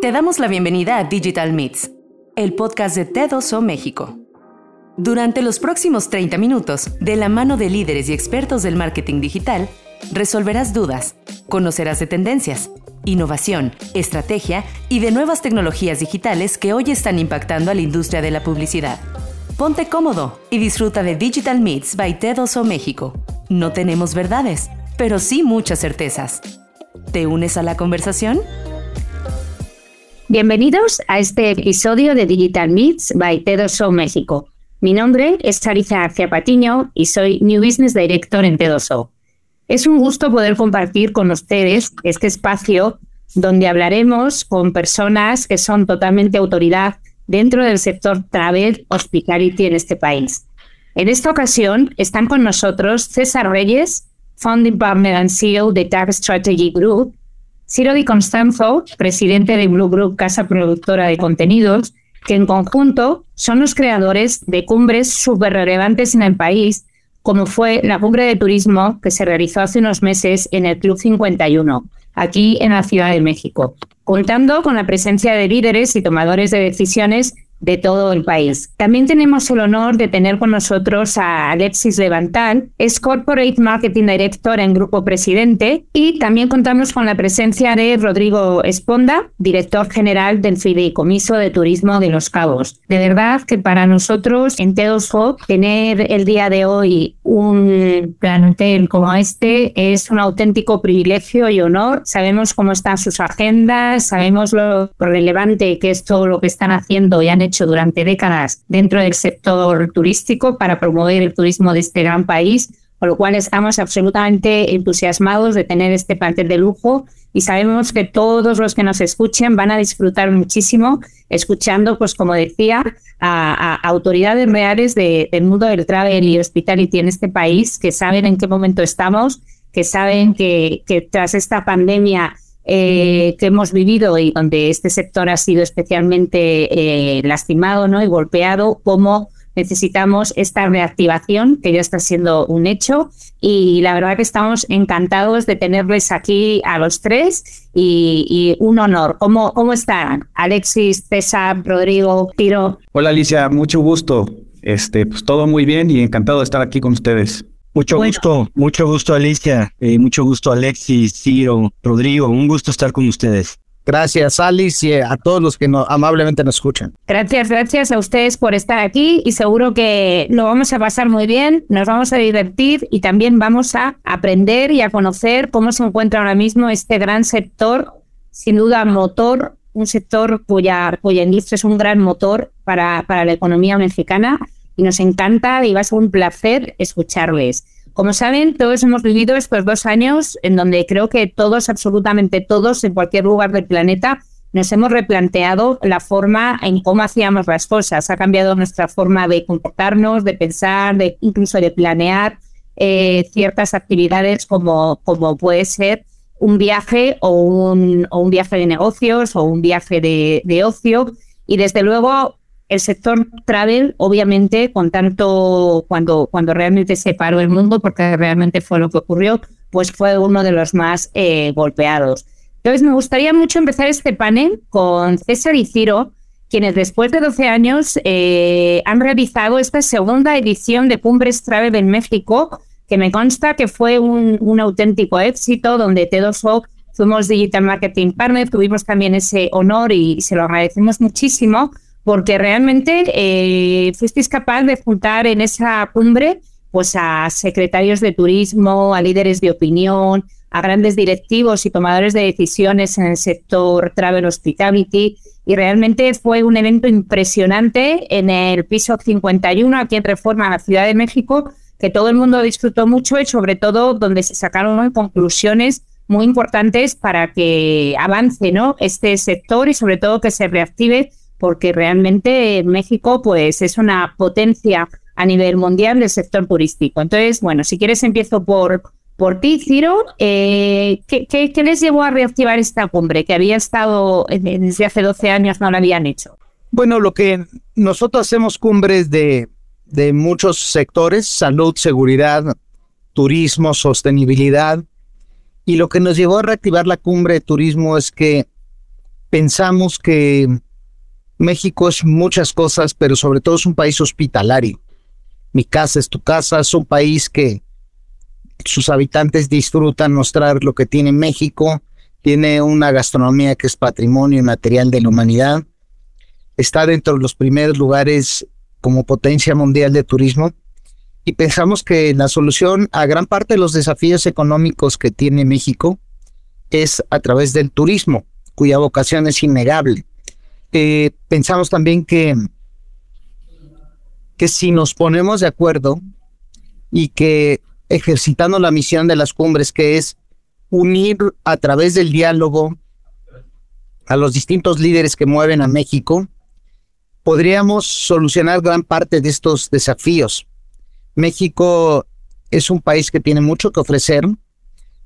Te damos la bienvenida a Digital Meets, el podcast de TEDoso México. Durante los próximos 30 minutos, de la mano de líderes y expertos del marketing digital, resolverás dudas, conocerás de tendencias, innovación, estrategia y de nuevas tecnologías digitales que hoy están impactando a la industria de la publicidad. Ponte cómodo y disfruta de Digital Meets by TEDoso México. No tenemos verdades, pero sí muchas certezas. ¿Te unes a la conversación? Bienvenidos a este episodio de Digital Meets by Tedoso México. Mi nombre es Sarisa García Patiño y soy New Business Director en Tedoso. Es un gusto poder compartir con ustedes este espacio donde hablaremos con personas que son totalmente autoridad dentro del sector travel hospitality en este país. En esta ocasión están con nosotros César Reyes, Founding Partner and CEO de Tag Strategy Group, Ciro Di Constanzo, presidente de Blue Group, casa productora de contenidos, que en conjunto son los creadores de cumbres súper relevantes en el país, como fue la cumbre de turismo que se realizó hace unos meses en el Club 51, aquí en la Ciudad de México, contando con la presencia de líderes y tomadores de decisiones de todo el país. También tenemos el honor de tener con nosotros a Alexis Levantal, es Corporate Marketing Director en Grupo Presidente, y también contamos con la presencia de Rodrigo Esponda, director general del Fideicomiso de Turismo de Los Cabos. De verdad que para nosotros en T2 tener el día de hoy un plantel como este es un auténtico privilegio y honor. Sabemos cómo están sus agendas, sabemos lo relevante que es todo lo que están haciendo y han hecho durante décadas dentro del sector turístico para promover el turismo de este gran país, con lo cual estamos absolutamente entusiasmados de tener este plantel de lujo y sabemos que todos los que nos escuchen van a disfrutar muchísimo escuchando, pues como decía, a, autoridades reales del mundo del travel y hospitality en este país que saben en qué momento estamos, que saben que, que tras esta pandemia eh, que hemos vivido y donde este sector ha sido especialmente eh, lastimado ¿no? y golpeado, cómo necesitamos esta reactivación que ya está siendo un hecho y la verdad que estamos encantados de tenerles aquí a los tres y, un honor. ¿Cómo, ¿Cómo están? Alexis, César, Rodrigo, Tiro. Hola Alicia, mucho gusto. Este, pues todo muy bien y encantado de estar aquí con ustedes. Mucho gusto, mucho gusto Alicia, eh, mucho gusto Alexis, Ciro, Rodrigo, un gusto estar con ustedes. Gracias, Alice, y a todos los que amablemente nos escuchan. Gracias, gracias a ustedes por estar aquí y seguro que lo vamos a pasar muy bien, nos vamos a divertir y también vamos a aprender y a conocer cómo se encuentra ahora mismo este gran sector, sin duda motor, un sector cuya, cuya industria es un gran motor para, para la economía mexicana y nos encanta y va a ser un placer escucharles. Como saben, todos hemos vivido estos dos años en donde creo que todos, absolutamente todos, en cualquier lugar del planeta, nos hemos replanteado la forma en cómo hacíamos las cosas. Ha cambiado nuestra forma de comportarnos, de pensar, de incluso de planear eh, ciertas actividades como, como puede ser un viaje o un, viaje de negocios o un viaje de ocio. Y desde luego el sector travel, obviamente, con tanto cuando, cuando realmente se paró el mundo, porque realmente fue lo que ocurrió, pues fue uno de los más eh, golpeados. Entonces, me gustaría mucho empezar este panel con César y Ciro, quienes después de 12 años eh, han realizado esta segunda edición de Cumbres Travel en México, que me consta que fue un, un auténtico éxito, donde T2O fuimos Digital Marketing Partner, tuvimos también ese honor y se lo agradecemos muchísimo porque realmente eh, fuisteis capaz de juntar en esa cumbre pues a secretarios de turismo, a líderes de opinión, a grandes directivos y tomadores de decisiones en el sector travel hospitality y realmente fue un evento impresionante en el piso 51 aquí en Reforma, en la Ciudad de México, que todo el mundo disfrutó mucho y sobre todo donde se sacaron conclusiones muy importantes para que avance ¿no? este sector y sobre todo que se reactive porque realmente México pues es una potencia a nivel mundial del sector turístico. Entonces, bueno, si quieres empiezo por, por ti, Ciro. Eh, ¿qué, qué, les llevó a reactivar esta cumbre que había estado desde hace 12 años, no la habían hecho? Bueno, lo que nosotros hacemos cumbres de, de muchos sectores, salud, seguridad, turismo, sostenibilidad. Y lo que nos llevó a reactivar la cumbre de turismo es que pensamos que México es muchas cosas, pero sobre todo es un país hospitalario. Mi casa es tu casa, es un país que sus habitantes disfrutan mostrar lo que tiene México, tiene una gastronomía que es patrimonio material de la humanidad, está dentro de los primeros lugares como potencia mundial de turismo y pensamos que la solución a gran parte de los desafíos económicos que tiene México es a través del turismo, cuya vocación es innegable. Eh, pensamos también que, que si nos ponemos de acuerdo y que ejercitando la misión de las cumbres, que es unir a través del diálogo a los distintos líderes que mueven a México, podríamos solucionar gran parte de estos desafíos. México es un país que tiene mucho que ofrecer,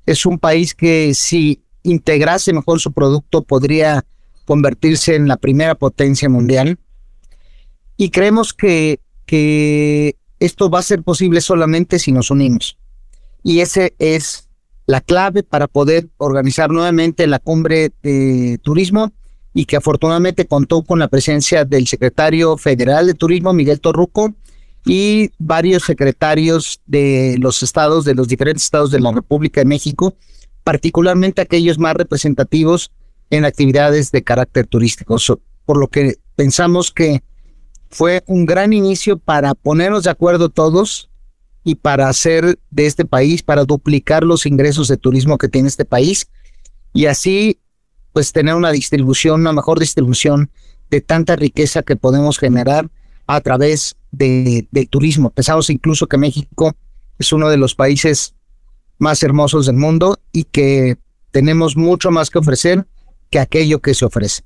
es un país que si integrase mejor su producto podría convertirse en la primera potencia mundial. Y creemos que, que esto va a ser posible solamente si nos unimos. Y ese es la clave para poder organizar nuevamente la cumbre de turismo y que afortunadamente contó con la presencia del secretario federal de turismo, Miguel Torruco, y varios secretarios de los estados, de los diferentes estados de la República de México, particularmente aquellos más representativos en actividades de carácter turístico. por lo que pensamos que fue un gran inicio para ponernos de acuerdo todos y para hacer de este país, para duplicar los ingresos de turismo que tiene este país y así pues tener una distribución, una mejor distribución de tanta riqueza que podemos generar a través de, del turismo. Pensamos incluso que México es uno de los países más hermosos del mundo y que tenemos mucho más que ofrecer que aquello que se ofrece.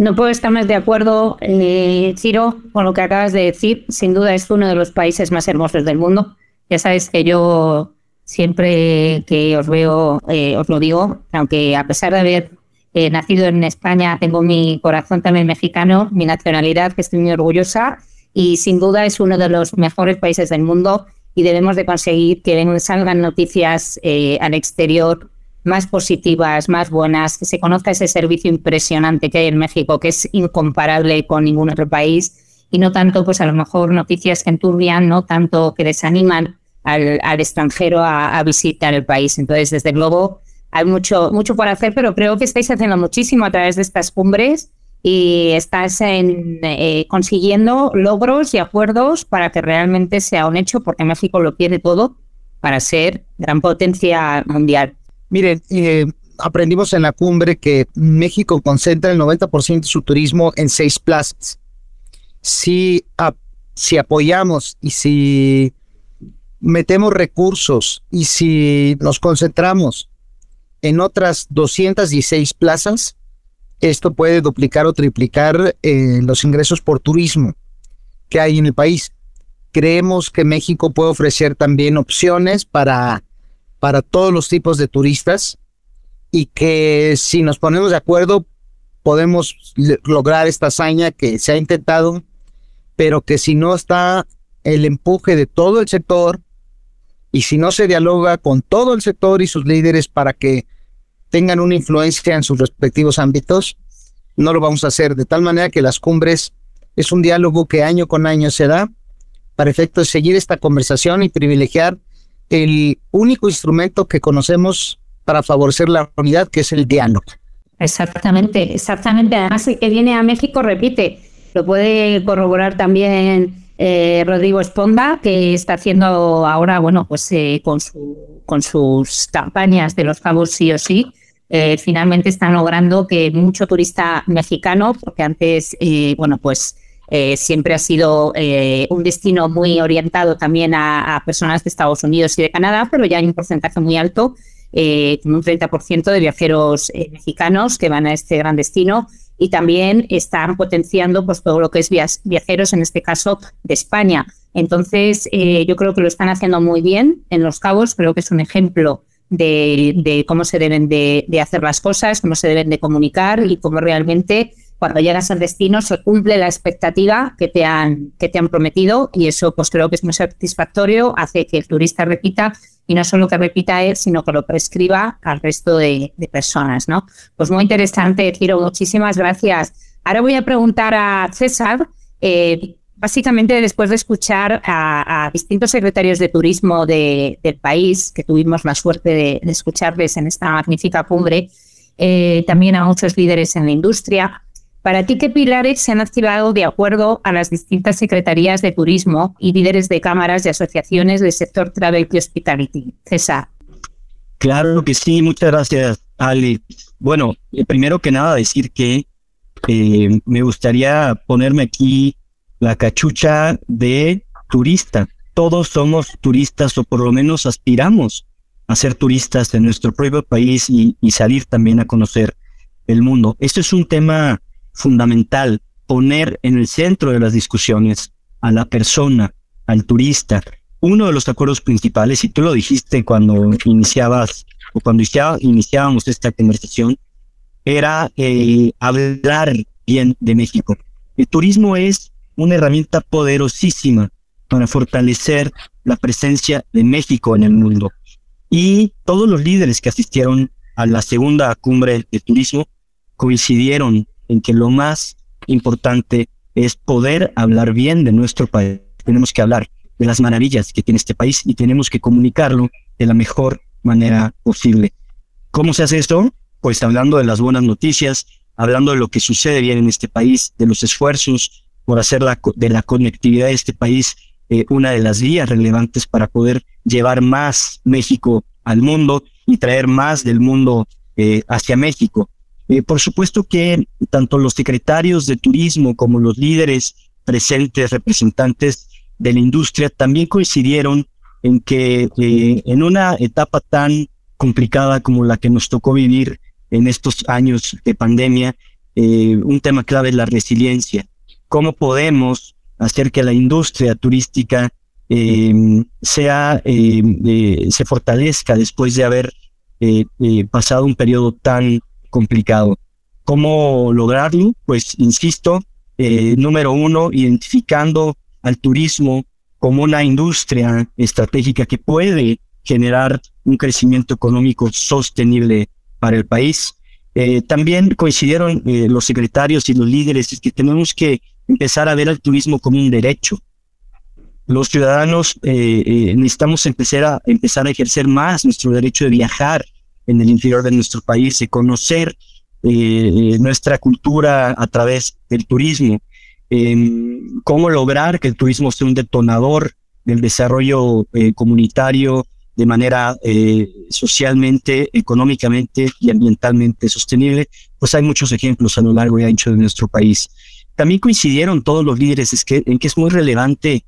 No puedo estar más de acuerdo, eh, Ciro, con lo que acabas de decir. Sin duda es uno de los países más hermosos del mundo. Ya sabes que yo siempre que os veo, eh, os lo digo, aunque a pesar de haber eh, nacido en España, tengo mi corazón también mexicano, mi nacionalidad, que estoy muy orgullosa y sin duda es uno de los mejores países del mundo y debemos de conseguir que salgan noticias al exterior más positivas, más buenas, que se conozca ese servicio impresionante que hay en México, que es incomparable con ningún otro país, y no tanto, pues a lo mejor noticias que enturbian, no tanto que desaniman al, extranjero a, visitar el país. Entonces, desde luego, hay mucho, mucho por hacer, pero creo que estáis haciendo muchísimo a través de estas cumbres y estás en, eh, consiguiendo logros y acuerdos para que realmente sea un hecho, porque México lo quiere todo para ser gran potencia mundial. Miren, eh, aprendimos en la cumbre que México concentra el 90% de su turismo en seis plazas. Si, si apoyamos y si metemos recursos y si nos concentramos en otras 216 plazas, esto puede duplicar o triplicar eh, los ingresos por turismo que hay en el país. Creemos que México puede ofrecer también opciones para para todos los tipos de turistas y que si nos ponemos de acuerdo podemos lograr esta hazaña que se ha intentado, pero que si no está el empuje de todo el sector y si no se dialoga con todo el sector y sus líderes para que tengan una influencia en sus respectivos ámbitos, no lo vamos a hacer. De tal manera que las cumbres es un diálogo que año con año se da para efecto de seguir esta conversación y privilegiar el único instrumento que conocemos para favorecer la unidad, que es el diálogo. Exactamente, exactamente. Además, el que viene a México repite. Lo puede corroborar también eh, Rodrigo Esponda, que está haciendo ahora, bueno, pues eh, con, su, con sus campañas de los cabos sí o sí, eh, finalmente están logrando que mucho turista mexicano, porque antes, bueno, pues eh, siempre ha sido eh, un destino muy orientado también a, personas de Estados Unidos y de Canadá, pero ya hay un porcentaje muy alto, eh, un 30% de viajeros mexicanos que van a este gran destino y también están potenciando pues, todo lo que es viajeros, en este caso de España. Entonces, yo creo que lo están haciendo muy bien en Los Cabos, creo que es un ejemplo de, cómo se deben de, de, hacer las cosas, cómo se deben de comunicar y cómo realmente cuando llegas al destino se cumple la expectativa que te han, que te han prometido y eso pues creo que es muy satisfactorio, hace que el turista repita y no solo que repita él, sino que lo prescriba al resto de, personas, ¿no? Pues muy interesante, Ciro, muchísimas gracias. Ahora voy a preguntar a César, eh, básicamente después de escuchar a, distintos secretarios de turismo del país, que tuvimos la suerte de, escucharles en esta magnífica cumbre, eh, también a muchos líderes en la industria, para ti, ¿qué pilares se han activado de acuerdo a las distintas secretarías de turismo y líderes de cámaras y asociaciones del sector travel y hospitality? César. Claro que sí, muchas gracias, Ali. Bueno, eh, primero que nada decir que eh, me gustaría ponerme aquí la cachucha de turista. Todos somos turistas o por lo menos aspiramos a ser turistas en nuestro propio país y, y salir también a conocer el mundo. Esto es un tema fundamental poner en el centro de las discusiones a la persona, al turista. Uno de los acuerdos principales, y tú lo dijiste cuando iniciabas o cuando iniciábamos esta conversación, era eh, hablar bien de México. El turismo es una herramienta poderosísima para fortalecer la presencia de México en el mundo. Y todos los líderes que asistieron a la segunda cumbre de turismo coincidieron en que lo más importante es poder hablar bien de nuestro país. Tenemos que hablar de las maravillas que tiene este país y tenemos que comunicarlo de la mejor manera posible. ¿Cómo se hace esto? Pues hablando de las buenas noticias, hablando de lo que sucede bien en este país, de los esfuerzos por hacer la, de la conectividad de este país eh, una de las vías relevantes para poder llevar más México al mundo y traer más del mundo eh, hacia México. Eh, por supuesto que tanto los secretarios de turismo como los líderes presentes, representantes de la industria, también coincidieron en que eh, en una etapa tan complicada como la que nos tocó vivir en estos años de pandemia, eh, un tema clave es la resiliencia. ¿Cómo podemos hacer que la industria turística sea, se fortalezca después de haber pasado un periodo tan complicado. ¿Cómo lograrlo? Pues, insisto, eh, número uno, identificando al turismo como una industria estratégica que puede generar un crecimiento económico sostenible para el país. Eh, también coincidieron eh, los secretarios y los líderes es que tenemos que empezar a ver al turismo como un derecho. Los ciudadanos necesitamos empezar a, empezar a ejercer más nuestro derecho de viajar, en el interior de nuestro país y conocer eh, nuestra cultura a través del turismo. Em, cómo lograr que el turismo sea un detonador del desarrollo eh, comunitario de manera eh, socialmente, económicamente y ambientalmente sostenible, pues hay muchos ejemplos a lo largo y ancho de nuestro país. También coincidieron todos los líderes en que es muy relevante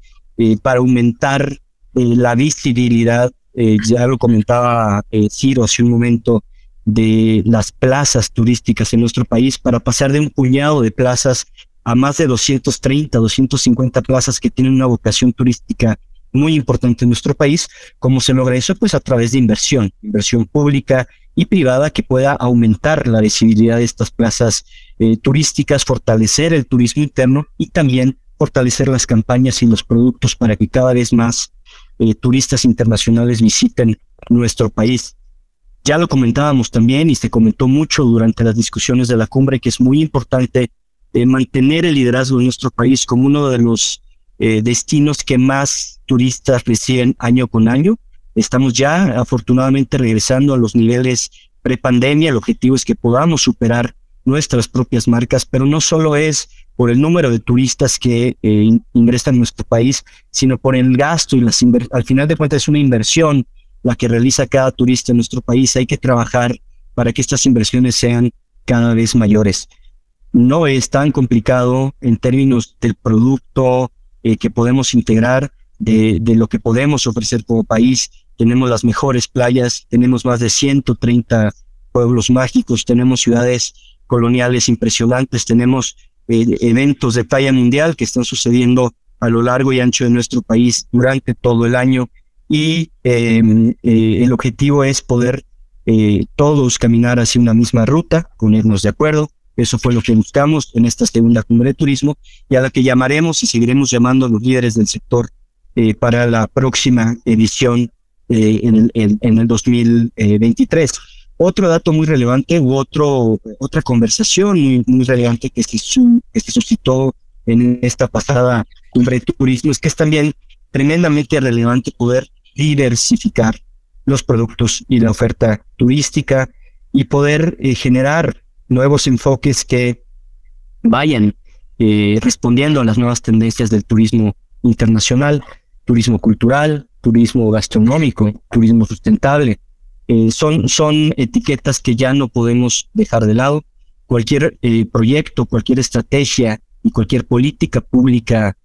para aumentar la visibilidad eh, ya lo comentaba eh, Ciro hace un momento, de las plazas turísticas en nuestro país para pasar de un puñado de plazas a más de 230, 250 plazas que tienen una vocación turística muy importante en nuestro país. ¿Cómo se logra eso? Pues a través de inversión, inversión pública y privada que pueda aumentar la visibilidad de estas plazas eh, turísticas, fortalecer el turismo interno y también fortalecer las campañas y los productos para que cada vez más eh, turistas internacionales visiten nuestro país. Ya lo comentábamos también y se comentó mucho durante las discusiones de la cumbre que es muy importante eh, mantener el liderazgo de nuestro país como uno de los eh, destinos que más turistas reciben año con año. Estamos ya afortunadamente regresando a los niveles prepandemia. El objetivo es que podamos superar nuestras propias marcas, pero no solo es por el número de turistas que eh, ingresan a nuestro país, sino por el gasto y las al final de cuentas es una inversión la que realiza cada turista en nuestro país. Hay que trabajar para que estas inversiones sean cada vez mayores. No es tan complicado en términos del producto eh, que podemos integrar, de, de lo que podemos ofrecer como país. Tenemos las mejores playas, tenemos más de 130 pueblos mágicos, tenemos ciudades coloniales impresionantes, tenemos eh, eventos de talla mundial que están sucediendo a lo largo y ancho de nuestro país durante todo el año y em, eh, el objetivo es poder eh, todos caminar hacia una misma ruta, ponernos de acuerdo. Eso fue lo que buscamos en esta segunda cumbre de turismo y a la que llamaremos y seguiremos llamando a los líderes del sector para la próxima edición en, el, en, el 2023. Otro dato muy relevante u otro, otra conversación muy, muy relevante que se, que se suscitó en esta pasada cumbre de turismo es que es también tremendamente relevante poder diversificar los productos y la oferta turística y poder eh, generar nuevos enfoques que vayan eh, respondiendo a las nuevas tendencias del turismo internacional, turismo cultural, turismo gastronómico, turismo sustentable. Eh, son, son etiquetas que ya no podemos dejar de lado. Cualquier proyecto, cualquier estrategia y cualquier política pública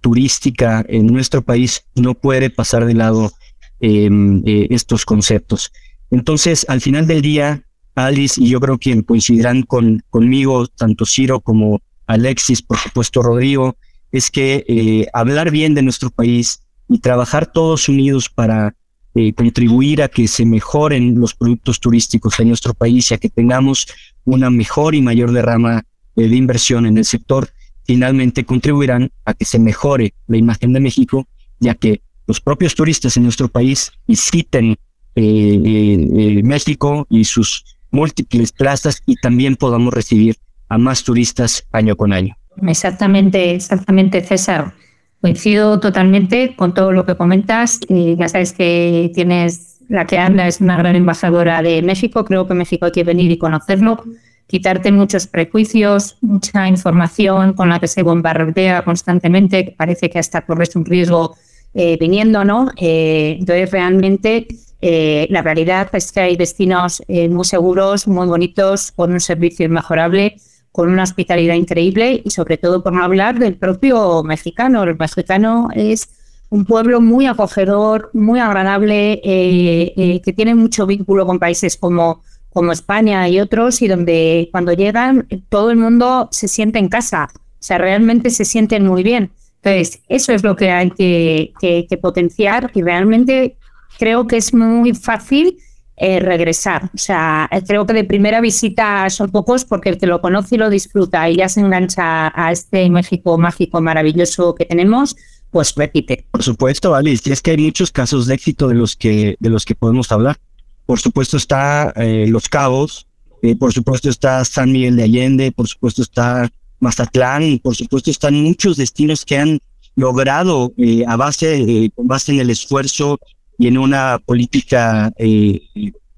turística en nuestro país no puede pasar de lado em, estos conceptos. Entonces, al final del día, Alice y yo creo que coincidirán con, conmigo, tanto Ciro como Alexis, por supuesto Rodrigo, es que eh, hablar bien de nuestro país y trabajar todos unidos para eh, contribuir a que se mejoren los productos turísticos en nuestro país y a que tengamos una mejor y mayor derrama eh, de inversión en el sector, finalmente contribuirán a que se mejore la imagen de México, ya que los propios turistas en nuestro país visiten México y sus múltiples plazas y también podamos recibir a más turistas año con año. Exactamente, exactamente, César. Coincido totalmente con todo lo que comentas. Ya sabes que tienes, la que habla es una gran embajadora de México. Creo que México hay que venir y conocerlo, quitarte muchos prejuicios, mucha información con la que se bombardea constantemente, que parece que hasta corres un riesgo eh, viniendo, ¿no? Eh, entonces, realmente eh, la realidad es que hay destinos eh, muy seguros, muy bonitos, con un servicio inmejorable, con una hospitalidad increíble y sobre todo por no hablar del propio mexicano. El mexicano es un pueblo muy acogedor, muy agradable, eh, que tiene mucho vínculo con países como, como España y otros y donde cuando llegan todo el mundo se siente en casa, o sea, realmente se sienten muy bien. Entonces, eso es lo que hay que, que potenciar y realmente creo que es muy fácil eh, regresar. O sea, creo que de primera visita son pocos porque el que lo conoce y lo disfruta y ya se engancha a este México mágico maravilloso que tenemos, pues repite. Por supuesto, Alice, y es que hay muchos casos de éxito de los que, de los que podemos hablar. Por supuesto está eh, Los Cabos, eh, por supuesto está San Miguel de Allende, por supuesto está Mazatlán, por supuesto están muchos destinos que han logrado a base, base en el esfuerzo y en una política eh,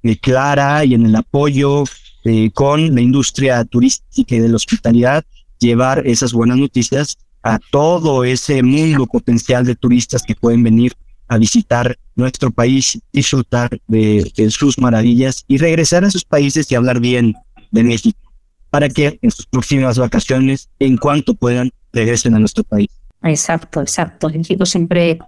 eh, clara y en el apoyo eh, con la industria turística y de la hospitalidad, llevar esas buenas noticias a todo ese mundo potencial de turistas que pueden venir a visitar nuestro país, disfrutar de, sus maravillas y regresar a sus países y hablar bien de México, para que en sus próximas vacaciones, en cuanto puedan, regresen a nuestro país. Exacto, exacto. México siempre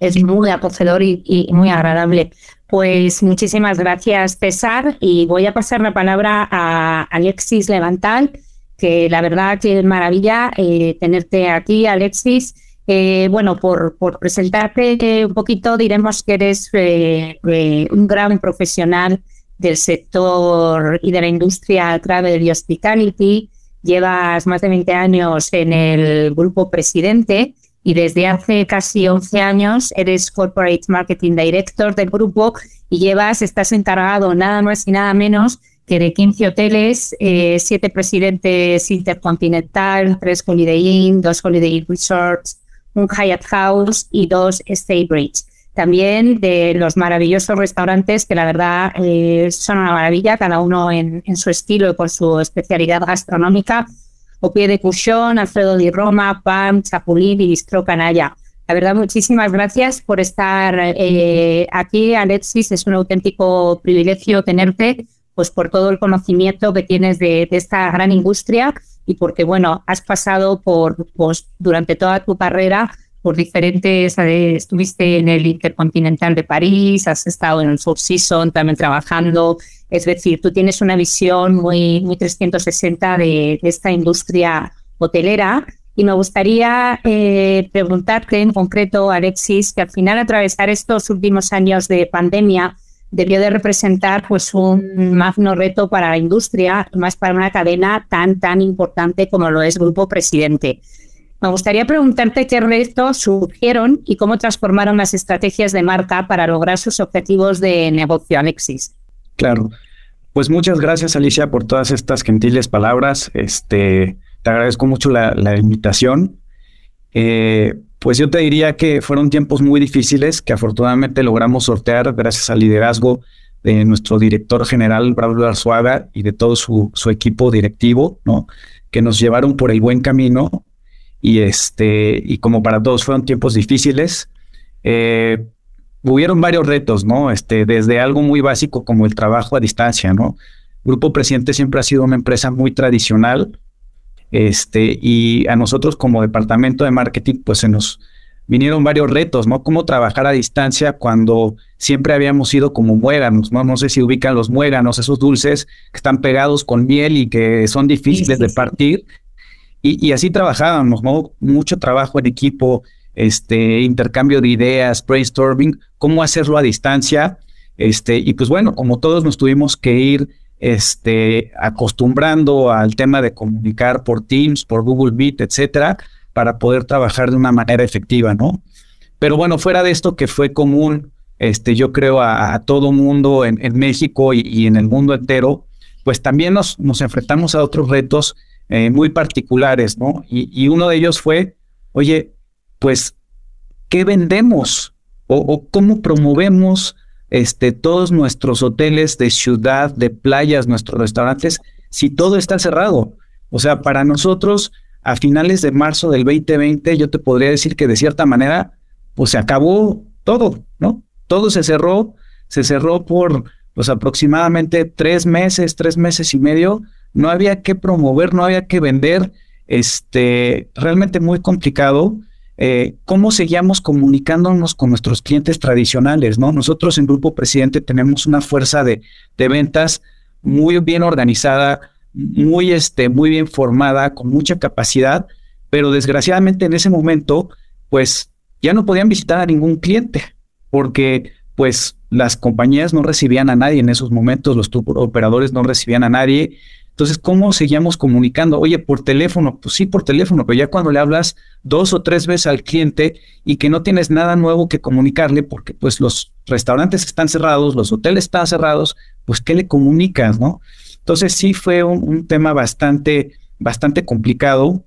es muy acogedor y, muy agradable. Pues muchísimas gracias, César, y voy a pasar la palabra a Alexis Levantal, que la verdad que es maravilla eh, tenerte aquí, Alexis. Eh, bueno, por, presentarte un poquito, diremos que eres eh, un gran profesional del sector y de la industria travel y hospitality. Llevas más de 20 años en el grupo Presidente y desde hace casi 11 años eres Corporate Marketing Director del grupo y llevas, estás encargado nada más y nada menos que de 15 hoteles, eh, 7 presidentes Intercontinental, 3 Holiday Inn, 2 Holiday Inn Resorts, un Hyatt House y 2 Stay Bridge. También de los maravillosos restaurantes que la verdad eh, son una maravilla, cada uno en, en su estilo y con su especialidad gastronómica o de Cuchón, Alfredo Di Roma, Pam, Chapulín y Bistro Canalla. La verdad, muchísimas gracias por estar eh, aquí, Alexis. Es un auténtico privilegio tenerte, pues por todo el conocimiento que tienes de, esta gran industria y porque, bueno, has pasado por, pues, durante toda tu carrera por diferentes, estuviste en el Intercontinental de París, has estado en el Four Seasons también trabajando, es decir, tú tienes una visión muy, muy 360 de, esta industria hotelera y me gustaría eh, preguntarte en concreto, Alexis, que al final atravesar estos últimos años de pandemia debió de representar pues un magno reto para la industria, más para una cadena tan, tan importante como lo es Grupo Presidente. Me gustaría preguntarte qué retos surgieron y cómo transformaron las estrategias de marca para lograr sus objetivos de negocio, Alexis. Claro. Pues muchas gracias, Alicia, por todas estas gentiles palabras. Este, te agradezco mucho la, invitación. Eh, pues yo te diría que fueron tiempos muy difíciles que afortunadamente logramos sortear gracias al liderazgo de nuestro director general, Braulio Arzuaga, y de todo su, su equipo directivo, ¿no? Que nos llevaron por el buen camino y este, y como para todos fueron tiempos difíciles, eh, hubieron varios retos, ¿no? Este, desde algo muy básico como el trabajo a distancia, ¿no? Grupo Presidente siempre ha sido una empresa muy tradicional, este, y a nosotros como departamento de marketing, pues se nos vinieron varios retos, ¿no? Cómo trabajar a distancia cuando siempre habíamos sido como muéganos, ¿no? No sé si ubican los muéganos, esos dulces que están pegados con miel y que son difíciles de partir. Y, así trabajábamos. Mucho trabajo en equipo, este, intercambio de ideas, brainstorming, cómo hacerlo a distancia. Este, y pues bueno, como todos nos tuvimos que ir este, acostumbrando al tema de comunicar por Teams, por Google Meet, etcétera, para poder trabajar de una manera efectiva, ¿no? Pero bueno, fuera de esto que fue común, este, yo creo a, todo mundo en, México y, y, en el mundo entero, pues también nos, nos enfrentamos a otros retos eh, muy particulares, ¿no? Y, uno de ellos fue, oye, pues, ¿qué vendemos? O, cómo promovemos este, todos nuestros hoteles de ciudad, de playas, nuestros restaurantes, si todo está cerrado. O sea, para nosotros, a finales de marzo del 2020, yo te podría decir que de cierta manera, pues se acabó todo, ¿no? Todo se cerró, se cerró por pues aproximadamente tres meses, tres meses y medio, no había que promover, no había que vender, este, realmente muy complicado. Eh, ¿Cómo seguíamos comunicándonos con nuestros clientes tradicionales? ¿no? Nosotros en Grupo Presidente tenemos una fuerza de, de ventas muy bien organizada, muy, este, muy bien formada, con mucha capacidad, pero desgraciadamente en ese momento, pues ya no podían visitar a ningún cliente, porque pues las compañías no recibían a nadie en esos momentos, los operadores no recibían a nadie, entonces, ¿cómo seguíamos comunicando? Oye, por teléfono, pues sí, por teléfono, pero ya cuando le hablas dos o tres veces al cliente y que no tienes nada nuevo que comunicarle, porque pues los restaurantes están cerrados, los hoteles están cerrados, pues ¿qué le comunicas, no? Entonces sí fue un, tema bastante, bastante complicado.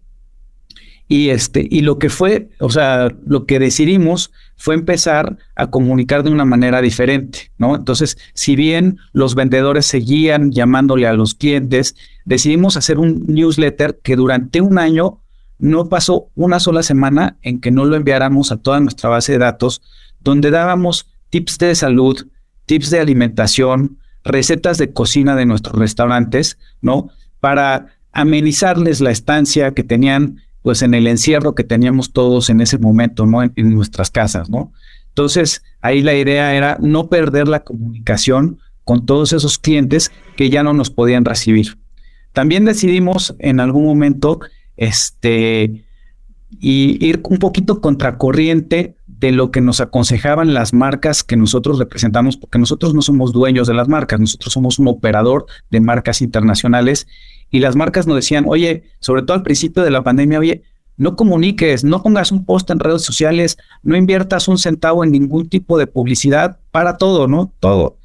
Y este, y lo que fue, o sea, lo que decidimos fue empezar a comunicar de una manera diferente, ¿no? Entonces, si bien los vendedores seguían llamándole a los clientes, decidimos hacer un newsletter que durante un año no pasó una sola semana en que no lo enviáramos a toda nuestra base de datos, donde dábamos tips de salud, tips de alimentación, recetas de cocina de nuestros restaurantes, ¿no? Para amenizarles la estancia que tenían pues en el encierro que teníamos todos en ese momento, ¿no? En, nuestras casas, ¿no? Entonces, ahí la idea era no perder la comunicación con todos esos clientes que ya no nos podían recibir. También decidimos en algún momento, este, y ir un poquito contracorriente de lo que nos aconsejaban las marcas que nosotros representamos, porque nosotros no somos dueños de las marcas, nosotros somos un operador de marcas internacionales y las marcas nos decían, oye, sobre todo al principio de la pandemia, oye, no comuniques, no pongas un post en redes sociales, no inviertas un centavo en ningún tipo de publicidad, para todo, ¿no? Todo.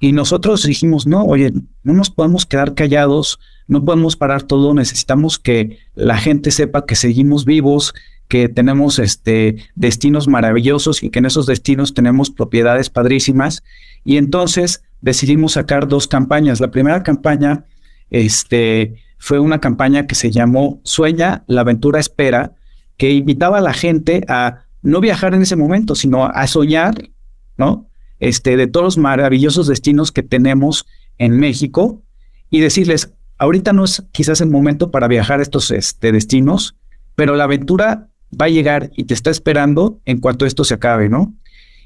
Y nosotros dijimos, no, oye, no nos podemos quedar callados, no podemos parar todo, necesitamos que la gente sepa que seguimos vivos, que tenemos este, destinos maravillosos y que en esos destinos tenemos propiedades padrísimas. Y entonces decidimos sacar dos campañas. La primera campaña este, fue una campaña que se llamó Sueña, la aventura espera, que invitaba a la gente a no viajar en ese momento, sino a soñar, ¿no? Este, de todos los maravillosos destinos que tenemos en México y decirles, ahorita no es quizás el momento para viajar a estos este, destinos, pero la aventura va a llegar y te está esperando en cuanto esto se acabe, ¿no?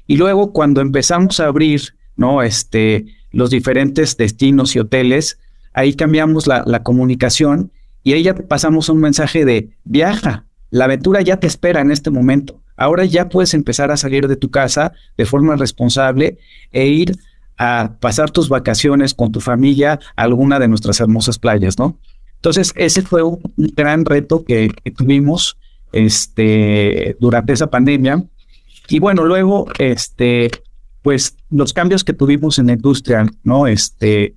Y luego cuando empezamos a abrir, ¿no? Este, los diferentes destinos y hoteles, ahí cambiamos la, comunicación y ahí ya pasamos un mensaje de viaja, la aventura ya te espera en este momento. Ahora ya puedes empezar a salir de tu casa de forma responsable e ir a pasar tus vacaciones con tu familia a alguna de nuestras hermosas playas, ¿no? Entonces, ese fue un gran reto que, tuvimos este, durante esa pandemia. Y bueno, luego, este, pues los cambios que tuvimos en la industria, ¿no? Este,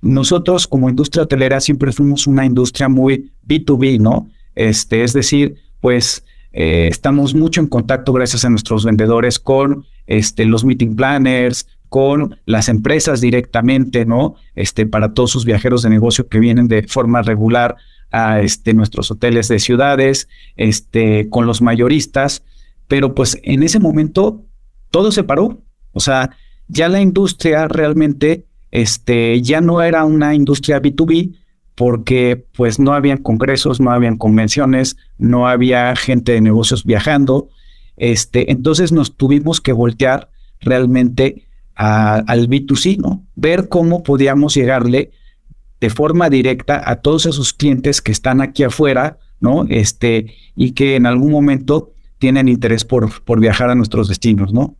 nosotros como industria hotelera siempre fuimos una industria muy B2B, ¿no? Este, es decir, pues eh, estamos mucho en contacto gracias a nuestros vendedores con este, los meeting planners, con las empresas directamente, ¿no? Este, para todos sus viajeros de negocio que vienen de forma regular a este, nuestros hoteles de ciudades, este, con los mayoristas, pero pues en ese momento todo se paró. O sea, ya la industria realmente este, ya no era una industria B2B porque pues no habían congresos, no habían convenciones, no había gente de negocios viajando. Este, entonces nos tuvimos que voltear realmente al B2C, ¿no? Ver cómo podíamos llegarle de forma directa a todos esos clientes que están aquí afuera, ¿no? Este, y que en algún momento tienen interés por, por viajar a nuestros destinos, ¿no?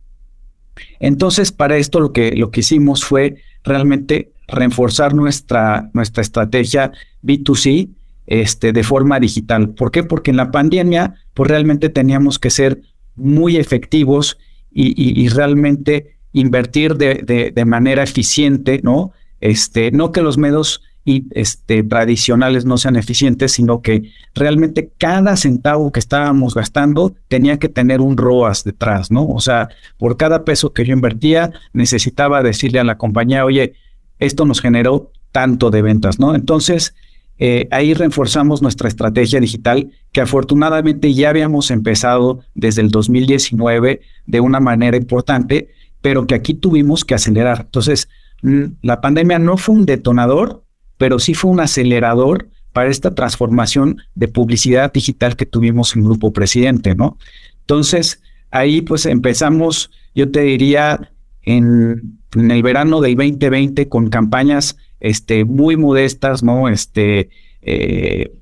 Entonces, para esto lo que, lo que hicimos fue realmente reforzar nuestra, nuestra estrategia B2C este, de forma digital. ¿Por qué? Porque en la pandemia, pues realmente teníamos que ser muy efectivos y, realmente invertir de, de, manera eficiente, ¿no? Este, no que los medios y, este, tradicionales no sean eficientes, sino que realmente cada centavo que estábamos gastando tenía que tener un ROAS detrás, ¿no? O sea, por cada peso que yo invertía, necesitaba decirle a la compañía, oye, esto nos generó tanto de ventas, ¿no? Entonces, eh, ahí reforzamos nuestra estrategia digital que afortunadamente ya habíamos empezado desde el 2019 de una manera importante, pero que aquí tuvimos que acelerar. Entonces, mm, la pandemia no fue un detonador, pero sí fue un acelerador para esta transformación de publicidad digital que tuvimos en Grupo Presidente, ¿no? Entonces, ahí pues empezamos, yo te diría, en, el verano del 2020 con campañas este, muy modestas, ¿no? Este, eh,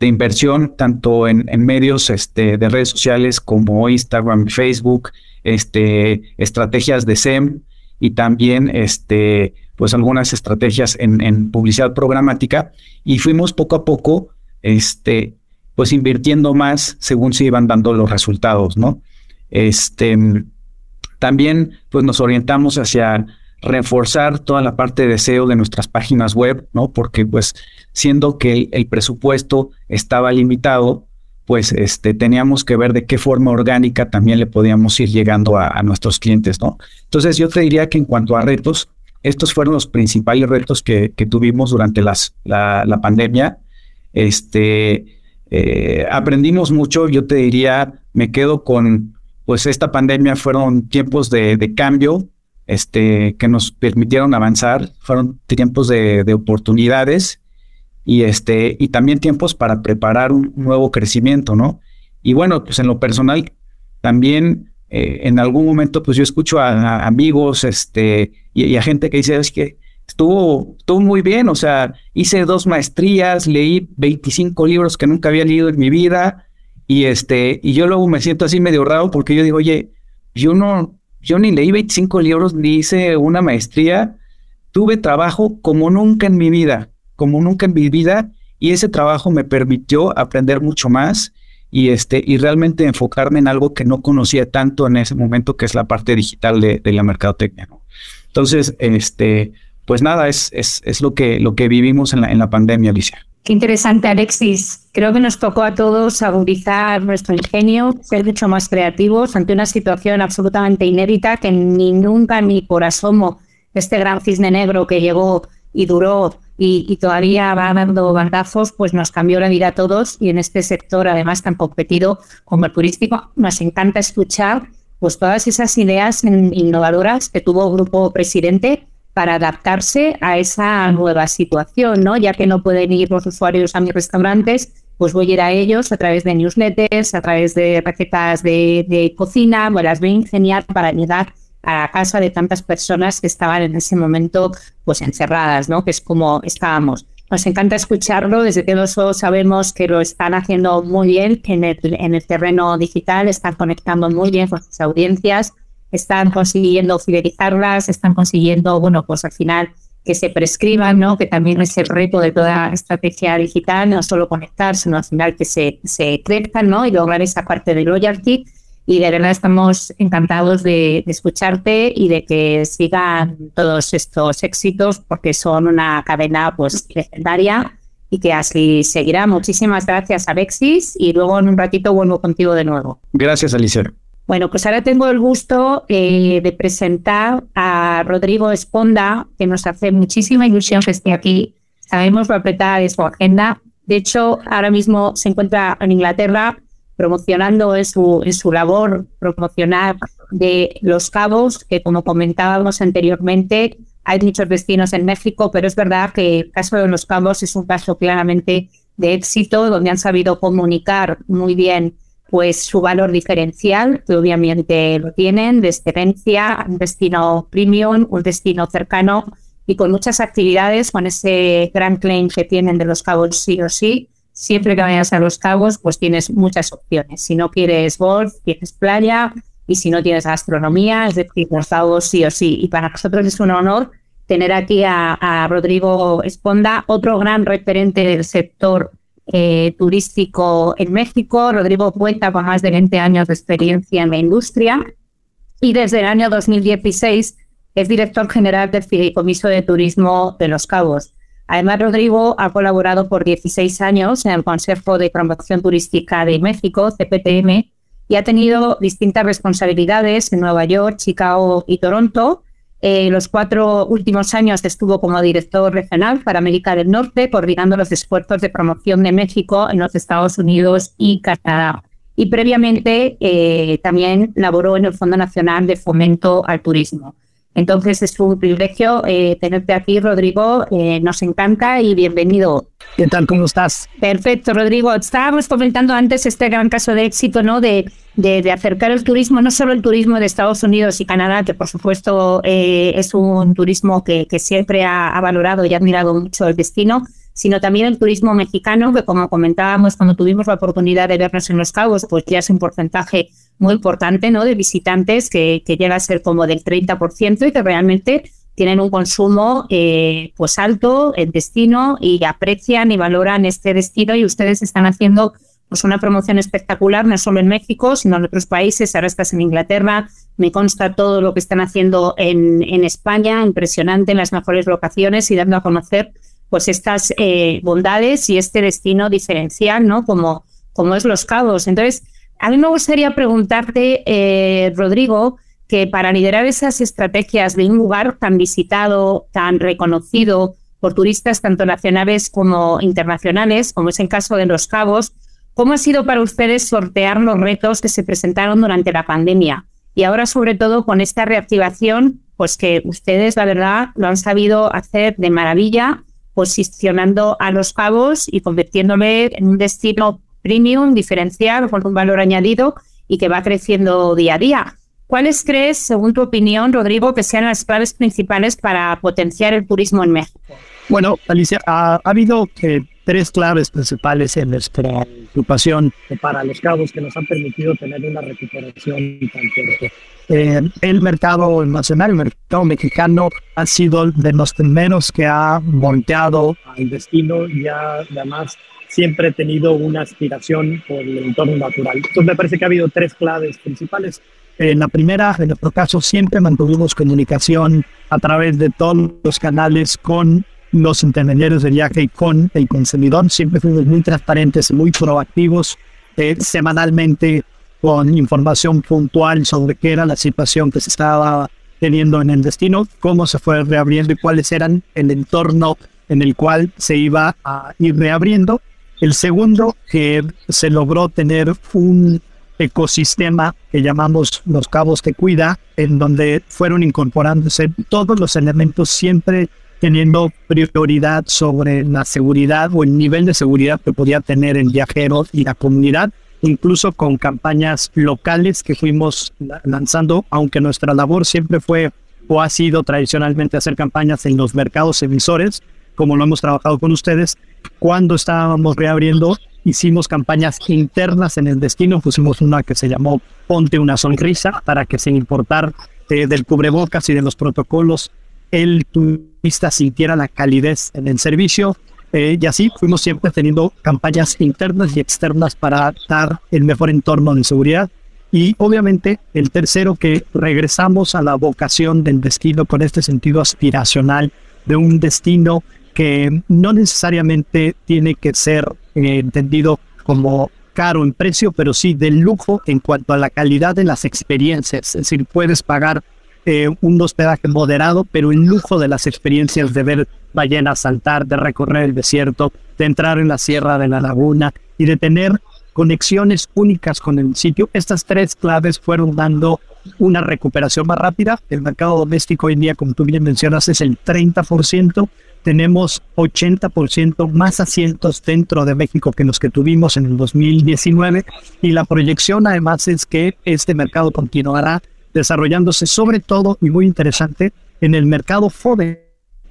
de inversión, tanto en, en, medios este, de redes sociales como Instagram, Facebook, este, estrategias de SEM y también este, pues algunas estrategias en, publicidad programática y fuimos poco a poco, este, pues invirtiendo más según se iban dando los resultados, ¿no? Este, también pues nos orientamos hacia reforzar toda la parte de SEO de nuestras páginas web, ¿no? Porque pues siendo que el, presupuesto estaba limitado, pues este, teníamos que ver de qué forma orgánica también le podíamos ir llegando a, a, nuestros clientes, ¿no? Entonces yo te diría que en cuanto a retos, estos fueron los principales retos que, tuvimos durante las, la, pandemia. Este, eh, aprendimos mucho, yo te diría, me quedo con, pues esta pandemia fueron tiempos de, cambio, este, que nos permitieron avanzar, fueron tiempos de, oportunidades y, este, y también tiempos para preparar un nuevo crecimiento, ¿no? Y bueno, pues en lo personal, también eh, en algún momento, pues yo escucho a, amigos este, y, a gente que dice, es que estuvo, estuvo muy bien, o sea, hice dos maestrías, leí 25 libros que nunca había leído en mi vida y, este, y yo luego me siento así medio raro porque yo digo, oye, yo no, yo ni leí 25 libros, ni hice una maestría, tuve trabajo como nunca en mi vida, como nunca en mi vida, y ese trabajo me permitió aprender mucho más y, este, y realmente enfocarme en algo que no conocía tanto en ese momento, que es la parte digital de, de la mercadotecnia. Entonces, este, pues nada, es, es, es, lo, que, lo que vivimos en la, en la pandemia, Alicia. Qué interesante, Alexis. Creo que nos tocó a todos agudizar nuestro ingenio, ser mucho más creativos ante una situación absolutamente inédita que ni nunca ni por asomo este gran cisne negro que llegó y duró y, todavía va dando bandazos, pues nos cambió la vida a todos y en este sector, además tan competido como el turístico, nos encanta escuchar pues todas esas ideas innovadoras que tuvo el Grupo Presidente para adaptarse a esa nueva situación, ¿no? Ya que no pueden ir los usuarios a mis restaurantes, pues voy a ir a ellos a través de newsletters, a través de recetas de, cocina, me las voy a ingeniar para llegar a casa de tantas personas que estaban en ese momento pues encerradas, ¿no? Que es como estábamos. Nos encanta escucharlo, desde que nosotros sabemos que lo están haciendo muy bien en el, en el terreno digital, están conectando muy bien con sus audiencias, están consiguiendo fidelizarlas, están consiguiendo, bueno, pues al final que se prescriban, ¿no? que también es el reto de toda estrategia digital, no solo conectar, sino al final que se, se crezcan ¿no? y lograr esa parte de loyalty. Y de verdad estamos encantados de, escucharte y de que sigan todos estos éxitos porque son una cadena pues legendaria y que así seguirá. Muchísimas gracias, Alexis, y luego en un ratito vuelvo contigo de nuevo. Gracias, Alicia. Bueno, pues ahora tengo el gusto eh, de presentar a Rodrigo Esponda, que nos hace muchísima ilusión que esté aquí. Sabemos lo apretada de su agenda. De hecho, ahora mismo se encuentra en Inglaterra promocionando en su, en su labor promocionar de Los Cabos, que como comentábamos anteriormente, hay muchos destinos en México, pero es verdad que el caso de Los Cabos es un caso claramente de éxito, donde han sabido comunicar muy bien pues su valor diferencial, que obviamente lo tienen, de excelencia, un destino premium, un destino cercano y con muchas actividades, con ese gran claim que tienen de los cabos sí o sí. Siempre que vayas a los cabos, pues tienes muchas opciones. Si no quieres golf, tienes playa y si no tienes gastronomía, es decir, los cabos sí o sí. Y para nosotros es un honor tener aquí a, Rodrigo Esponda, otro gran referente del sector eh, turístico en México. Rodrigo cuenta con más de 20 años de experiencia en la industria y desde el año 2016 es director general del Fideicomiso de Turismo de Los Cabos. Además, Rodrigo ha colaborado por 16 años en el Consejo de Promoción Turística de México, CPTM, y ha tenido distintas responsabilidades en Nueva York, Chicago y Toronto, eh, los cuatro últimos años estuvo como director regional para América del Norte, coordinando los esfuerzos de promoción de México en los Estados Unidos y Canadá. Y previamente eh, también laboró en el Fondo Nacional de Fomento al Turismo. Entonces es un privilegio eh, tenerte aquí, Rodrigo. Eh, nos encanta y bienvenido. ¿Qué tal? ¿Cómo estás? Perfecto, Rodrigo. Estábamos comentando antes este gran caso de éxito, ¿no? De, de, acercar el turismo, no solo el turismo de Estados Unidos y Canadá, que por supuesto eh, es un turismo que, que siempre ha, ha valorado y ha admirado mucho el destino, sino también el turismo mexicano, que como comentábamos cuando tuvimos la oportunidad de vernos en Los Cabos, pues ya es un porcentaje muy importante ¿no? de visitantes que, llega a ser como del 30% y que realmente tienen un consumo eh, pues alto en destino y aprecian y valoran este destino y ustedes están haciendo pues una promoción espectacular, no solo en México, sino en otros países. Ahora estás en Inglaterra, me consta todo lo que están haciendo en, en España, impresionante en las mejores locaciones y dando a conocer pues estas eh, bondades y este destino diferencial, ¿no? Como, como es Los Cabos. Entonces, a mí me gustaría preguntarte, eh, Rodrigo, que para liderar esas estrategias de un lugar tan visitado, tan reconocido por turistas tanto nacionales como internacionales, como es el caso de Los Cabos, ¿cómo ha sido para ustedes sortear los retos que se presentaron durante la pandemia? Y ahora, sobre todo, con esta reactivación, pues que ustedes, la verdad, lo han sabido hacer de maravilla posicionando a los cabos y convirtiéndole en un destino premium, diferencial, con un valor añadido y que va creciendo día a día. ¿Cuáles crees, según tu opinión, Rodrigo, que sean las claves principales para potenciar el turismo en México? Bueno, Alicia, ha, habido tres claves principales en nuestra ocupación para los cabos que nos han permitido tener una recuperación tan fuerte. Eh, el mercado nacional, el mercado mexicano, ha sido de los primeros que ha volteado al destino y ha además siempre he tenido una aspiración por el entorno natural. Entonces me parece que ha habido tres claves principales. En la primera, en nuestro caso, siempre mantuvimos comunicación a través de todos los canales con los intermediarios de viaje y con el consumidor. Siempre fuimos muy transparentes, muy proactivos. Eh, semanalmente con información puntual sobre qué era la situación que se estaba teniendo en el destino, cómo se fue reabriendo y cuáles eran el entorno en el cual se iba a ir reabriendo. El segundo, que se logró tener un ecosistema que llamamos los cabos de cuida, en donde fueron incorporándose todos los elementos siempre teniendo prioridad sobre la seguridad o el nivel de seguridad que podía tener el viajero y la comunidad incluso con campañas locales que fuimos lanzando, aunque nuestra labor siempre fue o ha sido tradicionalmente hacer campañas en los mercados emisores, como lo hemos trabajado con ustedes. Cuando estábamos reabriendo, hicimos campañas internas en el destino, pusimos una que se llamó Ponte una sonrisa para que sin importar eh, del cubrebocas y de los protocolos el turista sintiera la calidez en el servicio. Eh, y así fuimos siempre teniendo campañas internas y externas para dar el mejor entorno de seguridad. Y obviamente el tercero que regresamos a la vocación del destino con este sentido aspiracional de un destino que no necesariamente tiene que ser eh, entendido como caro en precio, pero sí de lujo en cuanto a la calidad de las experiencias. Es decir, puedes pagar eh, un hospedaje moderado, pero el lujo de las experiencias de ver ballenas saltar, de recorrer el desierto, de entrar en la sierra de la laguna y de tener conexiones únicas con el sitio. Estas tres claves fueron dando una recuperación más rápida. El mercado doméstico hoy en día, como tú bien mencionas, es el 30%. Tenemos 80% más asientos dentro de México que los que tuvimos en el 2019 y la proyección además es que este mercado continuará desarrollándose sobre todo y muy interesante en el mercado joven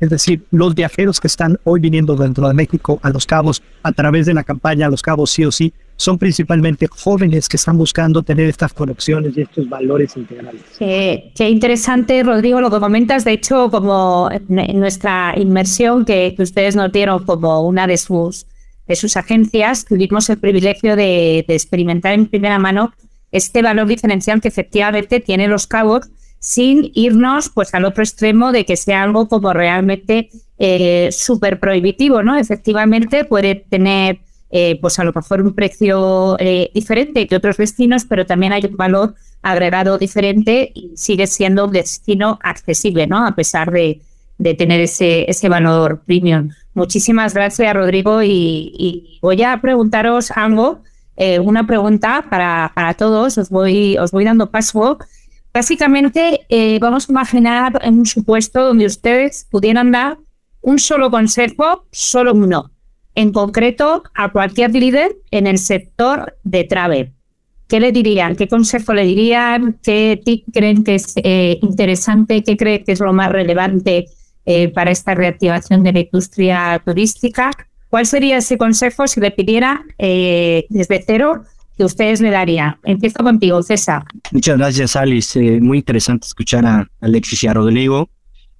es decir, los viajeros que están hoy viniendo dentro de México a Los Cabos a través de la campaña Los Cabos sí o sí, son principalmente jóvenes que están buscando tener estas conexiones y estos valores integrales. qué interesante, Rodrigo, lo que comentas. De hecho, como en nuestra inmersión que, ustedes nos dieron como una de sus, de sus agencias, tuvimos el privilegio de, de experimentar en primera mano este valor diferencial que efectivamente tiene Los Cabos sin irnos pues al otro extremo de que sea algo como realmente eh, súper prohibitivo, ¿no? Efectivamente puede tener eh, pues a lo mejor un precio eh, diferente que otros destinos, pero también hay un valor agregado diferente y sigue siendo un destino accesible, ¿no? A pesar de, de tener ese, ese valor premium. Muchísimas gracias, Rodrigo, y, voy a preguntaros algo, una pregunta para, para todos, os voy, os voy dando paso. Básicamente, eh, vamos a imaginar un supuesto donde ustedes pudieran dar un solo consejo, solo uno, en concreto a cualquier líder en el sector de travel. ¿Qué le dirían? ¿Qué consejo le dirían? ¿Qué creen que es eh, interesante? ¿Qué creen que es lo más relevante eh, para esta reactivación de la industria turística? ¿Cuál sería ese consejo si le pidiera desde cero que ustedes le darían. Empiezo contigo, César. Muchas gracias, Alice. Eh, muy interesante escuchar a Alexis y a Rodrigo.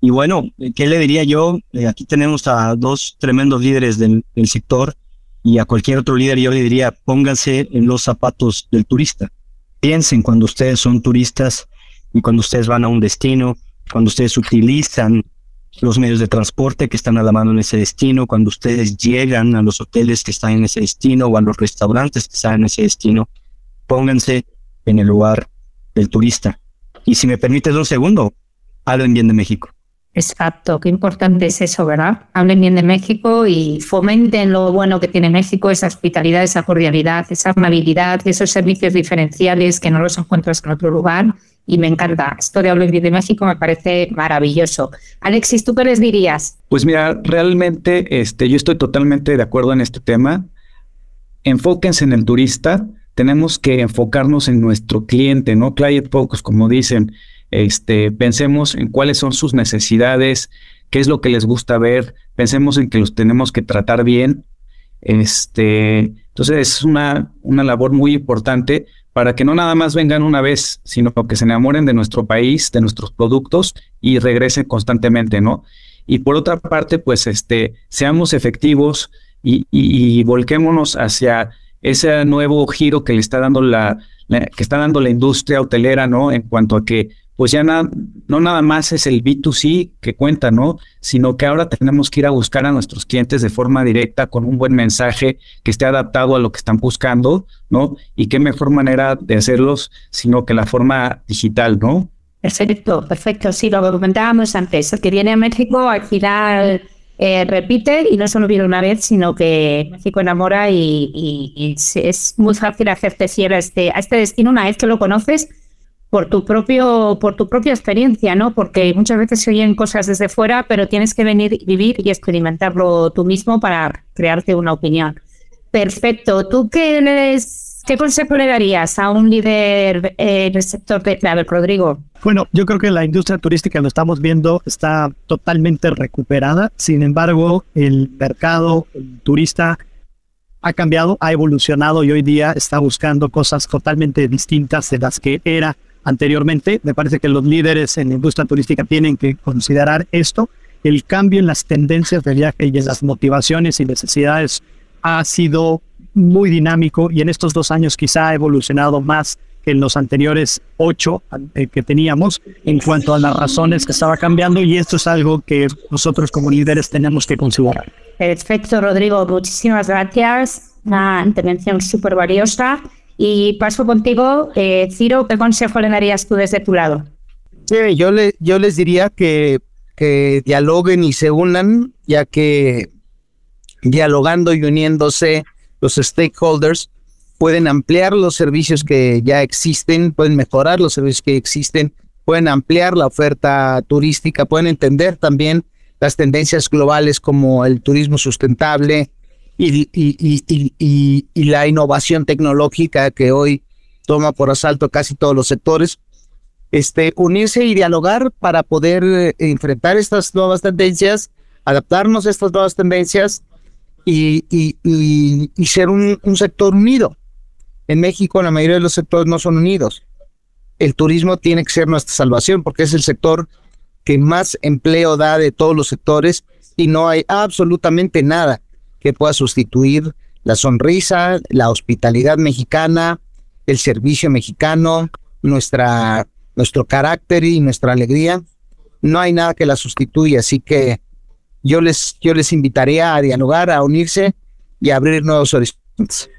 Y bueno, ¿qué le diría yo? Eh, aquí tenemos a dos tremendos líderes del, sector y a cualquier otro líder yo le diría, pónganse en los zapatos del turista. Piensen cuando ustedes son turistas y cuando ustedes van a un destino, cuando ustedes utilizan los medios de transporte que están a la mano en ese destino, cuando ustedes llegan a los hoteles que están en ese destino o a los restaurantes que están en ese destino, pónganse en el lugar del turista. Y si me permites un segundo, hablen bien de México. Exacto, qué importante es eso, ¿verdad? Hablen bien de México y fomenten lo bueno que tiene México, esa hospitalidad, esa cordialidad, esa amabilidad, esos servicios diferenciales que no los encuentras en otro lugar y me encanta. Esto de hablar de México me parece maravilloso. Alexis, ¿tú qué les dirías? Pues mira, realmente este, yo estoy totalmente de acuerdo en este tema. Enfóquense en el turista. Tenemos que enfocarnos en nuestro cliente, ¿no? Client focus, como dicen. Este, pensemos en cuáles son sus necesidades, qué es lo que les gusta ver. Pensemos en que los tenemos que tratar bien. Este, entonces es una, una labor muy importante para que no nada más vengan una vez, sino que se enamoren de nuestro país, de nuestros productos y regresen constantemente, ¿no? Y por otra parte, pues este, seamos efectivos y, volquémonos hacia ese nuevo giro que le está dando la, que está dando la industria hotelera, ¿no? En cuanto a que pues ya no nada más es el B2C que cuenta, ¿no? Sino que ahora tenemos que ir a buscar a nuestros clientes de forma directa con un buen mensaje que esté adaptado a lo que están buscando, ¿no? Y qué mejor manera de hacerlos sino que la forma digital, ¿no? Perfecto, perfecto. Sí, lo comentábamos antes. El que viene a México al final eh, repite y no solo viene una vez, sino que México enamora y, es muy fácil hacerte fiel este, a este destino una vez que lo conoces por tu propio, por tu propia experiencia, ¿no? Porque muchas veces se oyen cosas desde fuera, pero tienes que venir, vivir y experimentarlo tú mismo para crearte una opinión. Perfecto. ¿Tú qué les, qué consejo le darías a un líder en el sector de travel, Rodrigo? Bueno, yo creo que la industria turística, lo estamos viendo, está totalmente recuperada. Sin embargo, el mercado turista ha cambiado, ha evolucionado y hoy día está buscando cosas totalmente distintas de las que era anteriormente. Me parece que los líderes en la industria turística tienen que considerar esto. El cambio en las tendencias de viaje y en las motivaciones y necesidades ha sido muy dinámico y en estos dos años quizá ha evolucionado más que en los anteriores ocho eh, que teníamos en cuanto a las razones que estaba cambiando y esto es algo que nosotros como líderes tenemos que considerar. Perfecto, Rodrigo. Muchísimas gracias. Una intervención súper valiosa. Y paso contigo, eh, Ciro, ¿qué consejo le darías tú desde tu lado? Sí, yo, le, yo les diría que, que dialoguen y se unan, ya que dialogando y uniéndose los stakeholders pueden ampliar los servicios que ya existen, pueden mejorar los servicios que existen, pueden ampliar la oferta turística, pueden entender también las tendencias globales como el turismo sustentable y, y, la innovación tecnológica que hoy toma por asalto casi todos los sectores. Este, unirse y dialogar para poder eh, enfrentar estas nuevas tendencias, adaptarnos a estas nuevas tendencias y, ser un, un sector unido. En México la mayoría de los sectores no son unidos. El turismo tiene que ser nuestra salvación porque es el sector que más empleo da de todos los sectores y no hay absolutamente nada que pueda sustituir la sonrisa, la hospitalidad mexicana, el servicio mexicano, nuestra, nuestro carácter y nuestra alegría. No hay nada que la sustituya, así que yo les, yo les invitaría a dialogar, a unirse y a abrir nuevos horizontes.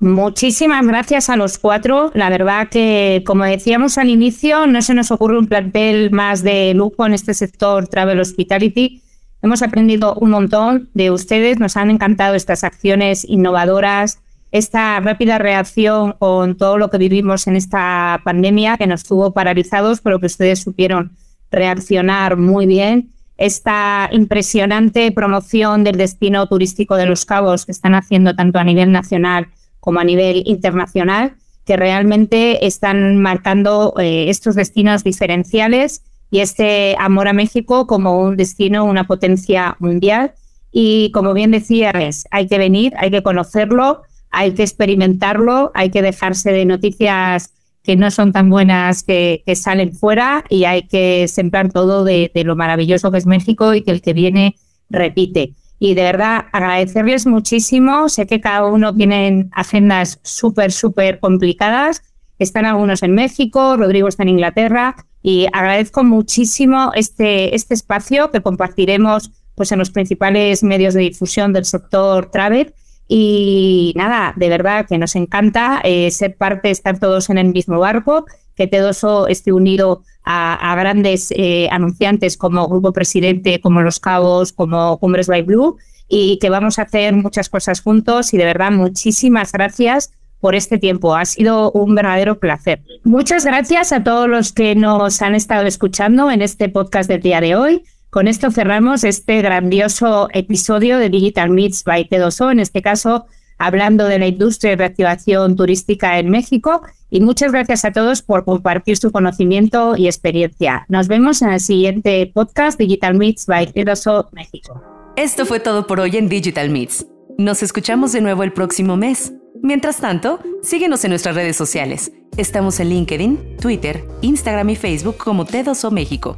Muchísimas gracias a los cuatro. La verdad que, como decíamos al inicio, no se nos ocurre un plantel más de lujo en este sector Travel Hospitality. Hemos aprendido un montón de ustedes, nos han encantado estas acciones innovadoras, esta rápida reacción con todo lo que vivimos en esta pandemia que nos tuvo paralizados, pero que ustedes supieron reaccionar muy bien. Esta impresionante promoción del destino turístico de Los Cabos que están haciendo tanto a nivel nacional como a nivel internacional, que realmente están marcando eh, estos destinos diferenciales y este amor a México como un destino, una potencia mundial. Y como bien decías, hay que venir, hay que conocerlo, hay que experimentarlo, hay que dejarse de noticias que no son tan buenas que, salen fuera y hay que sembrar todo de, lo maravilloso que es México y que el que viene repite. Y de verdad agradecerles muchísimo. Sé que cada uno tiene agendas súper, súper complicadas. Están algunos en México, Rodrigo está en Inglaterra y agradezco muchísimo este, este espacio que compartiremos pues, en los principales medios de difusión del sector travel. Y nada, de verdad que nos encanta eh, ser parte, estar todos en el mismo barco, que Tedoso esté unido a, grandes eh, anunciantes como Grupo Presidente, como Los Cabos, como Cumbres by Blue, y que vamos a hacer muchas cosas juntos. Y de verdad, muchísimas gracias por este tiempo. Ha sido un verdadero placer. Muchas gracias a todos los que nos han estado escuchando en este podcast del día de hoy. Con esto cerramos este grandioso episodio de Digital Meets by T2O, en este caso hablando de la industria de reactivación turística en México. Y muchas gracias a todos por compartir su conocimiento y experiencia. Nos vemos en el siguiente podcast Digital Meets by T2O México. Esto fue todo por hoy en Digital Meets. Nos escuchamos de nuevo el próximo mes. Mientras tanto, síguenos en nuestras redes sociales. Estamos en LinkedIn, Twitter, Instagram y Facebook como T2O México.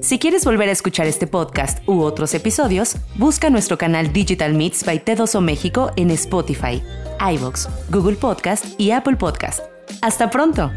Si quieres volver a escuchar este podcast u otros episodios, busca nuestro canal Digital Meets by T2O México en Spotify, iVoox, Google Podcast y Apple Podcast. ¡Hasta pronto!